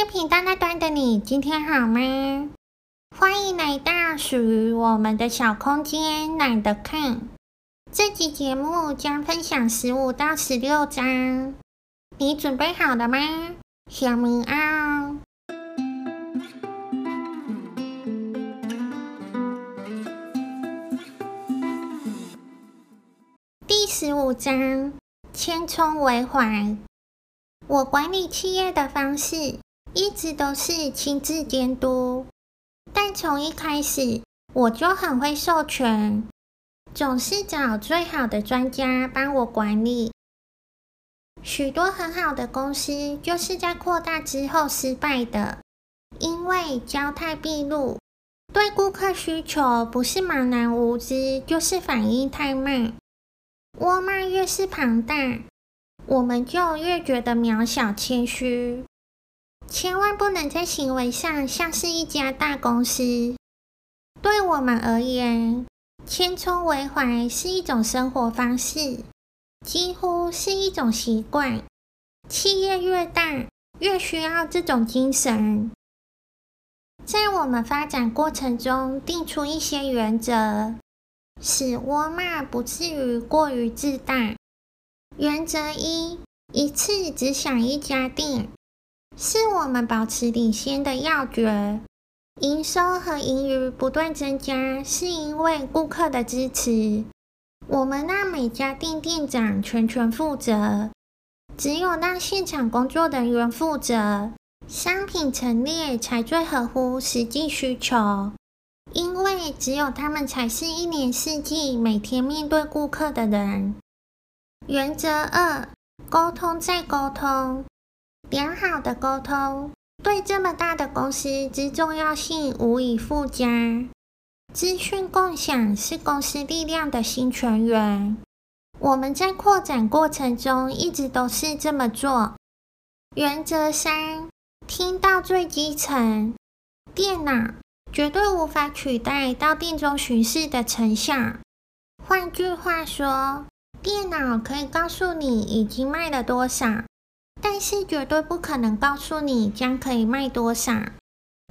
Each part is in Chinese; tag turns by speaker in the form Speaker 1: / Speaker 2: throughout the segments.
Speaker 1: 生平大那端的你，今天好吗？欢迎来到属于我们的小空间，懒得看。这集节目将分享十五到十六章，你准备好了吗？小明啊，第十五章：千聪为怀。我管理企业的方式一直都是亲自监督，但从一开始我就很会授权，总是找最好的专家帮我管理。许多很好的公司就是在扩大之后失败的，因为交太闭路，对顾客需求不是茫然无知，就是反应太慢。沃尔玛越是庞大。我们就越觉得渺小谦虚，千万不能在行为上像是一家大公司。对我们而言，千聪为怀是一种生活方式，几乎是一种习惯。企业越大，越需要这种精神。在我们发展过程中，定出一些原则，使沃尔玛不至于过于自大。原则一：一次只想一家店，是我们保持领先的要诀。营收和盈余不断增加，是因为顾客的支持。我们让每家店店长全权负责，只有让现场工作人员负责，商品陈列才最合乎实际需求。因为只有他们才是一年四季每天面对顾客的人。原则二：沟通再沟通。良好的沟通对这么大的公司之重要性无以复加。资讯共享是公司力量的新泉源。我们在扩展过程中一直都是这么做。原则三：听到最基层。电脑绝对无法取代到店中巡视的成效。换句话说。电脑可以告诉你已经卖了多少，但是绝对不可能告诉你将可以卖多少。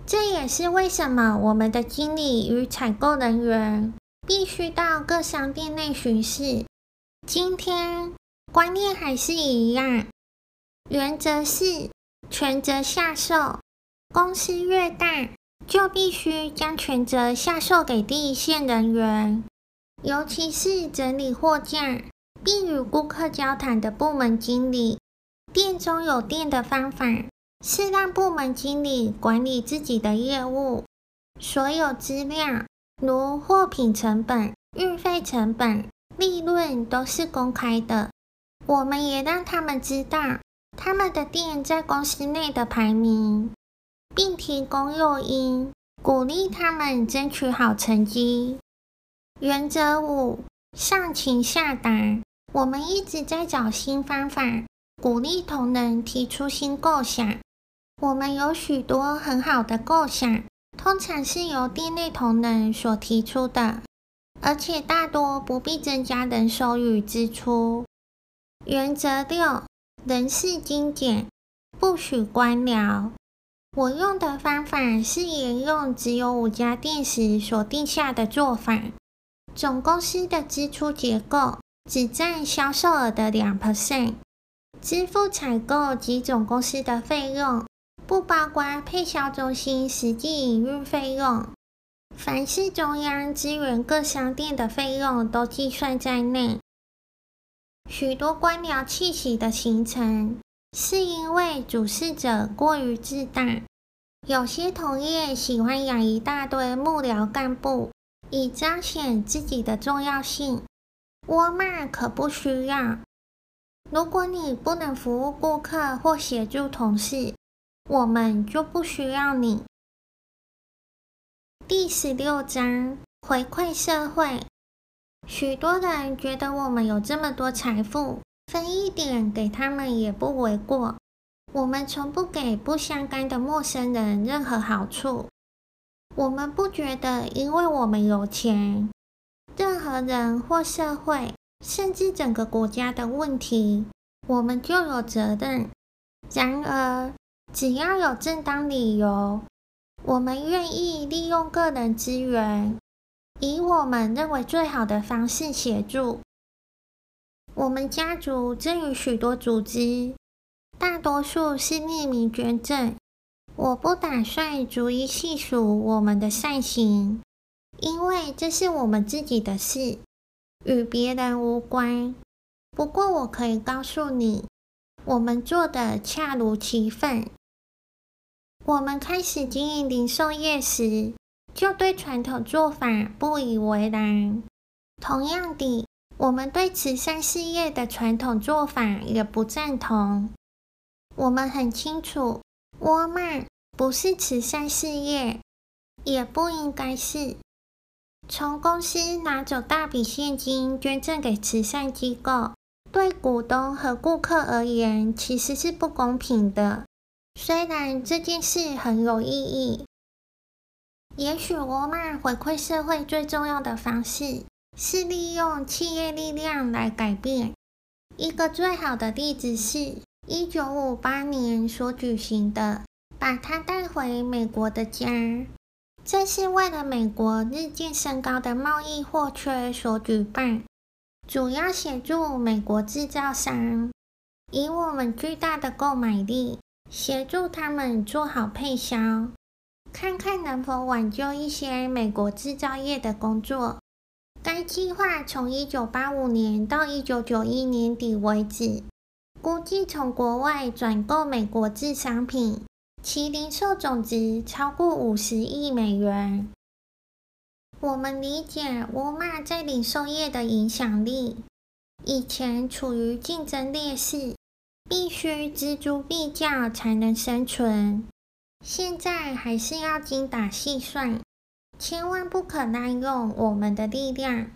Speaker 1: 这也是为什么我们的经理与采购人员必须到各商店内巡视。今天观念还是一样，原则是全责下售。公司越大，就必须将全责下售给第一线人员，尤其是整理货架。并与顾客交谈的部门经理，店中有店的方法是让部门经理管理自己的业务，所有资料如货品成本、运费成本、利润都是公开的。我们也让他们知道他们的店在公司内的排名，并提供诱因，鼓励他们争取好成绩。原则五：上情下达。我们一直在找新方法，鼓励同仁提出新构想。我们有许多很好的构想，通常是由店内同仁所提出的，而且大多不必增加人手与支出。原则六：人事精简，不许官僚。我用的方法是沿用只有五家店时所定下的做法，总公司的支出结构。只占销售额的两 percent，支付采购及总公司的费用，不包括配销中心实际营运费用。凡是中央支援各商店的费用都计算在内。许多官僚气息的形成，是因为主事者过于自大。有些同业喜欢养一大堆幕僚干部，以彰显自己的重要性。沃尔玛可不需要。如果你不能服务顾客或协助同事，我们就不需要你。第十六章，回馈社会。许多人觉得我们有这么多财富，分一点给他们也不为过。我们从不给不相干的陌生人任何好处。我们不觉得，因为我们有钱。任何人或社会，甚至整个国家的问题，我们就有责任。然而，只要有正当理由，我们愿意利用个人资源，以我们认为最好的方式协助。我们家族赠与许多组织，大多数是匿名捐赠。我不打算逐一细数我们的善行，因为这是我们自己的事，与别人无关。不过，我可以告诉你，我们做的恰如其分。我们开始经营零售业时，就对传统做法不以为然。同样的，我们对慈善事业的传统做法也不赞同。我们很清楚，沃尔玛不是慈善事业，也不应该是。从公司拿走大笔现金捐赠给慈善机构，对股东和顾客而言，其实是不公平的。虽然这件事很有意义，也许沃尔玛回馈社会最重要的方式是利用企业力量来改变。一个最好的例子是1958年所举行的“把它带回美国”的家，这是为了美国日渐升高的贸易货缺所举办，主要协助美国制造商，以我们巨大的购买力。协助他们做好配销，看看能否挽救一些美国制造业的工作。该计划从1985年到1991年底为止，估计从国外转购美国制商品，其零售总值超过五十亿美元。我们理解沃尔玛在零售业的影响力，以前处于竞争劣势。必须锱铢必较才能生存，现在还是要精打细算，千万不可滥用我们的力量。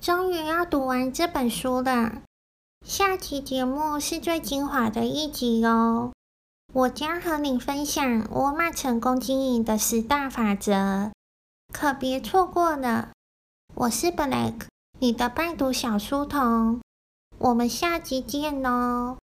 Speaker 1: 终于要读完这本书了，下期节目是最精华的一集哦！我将和你分享沃尔玛成功经营的十大法则，可别错过了。我是 Black，你的伴读小书童，我们下集见哦！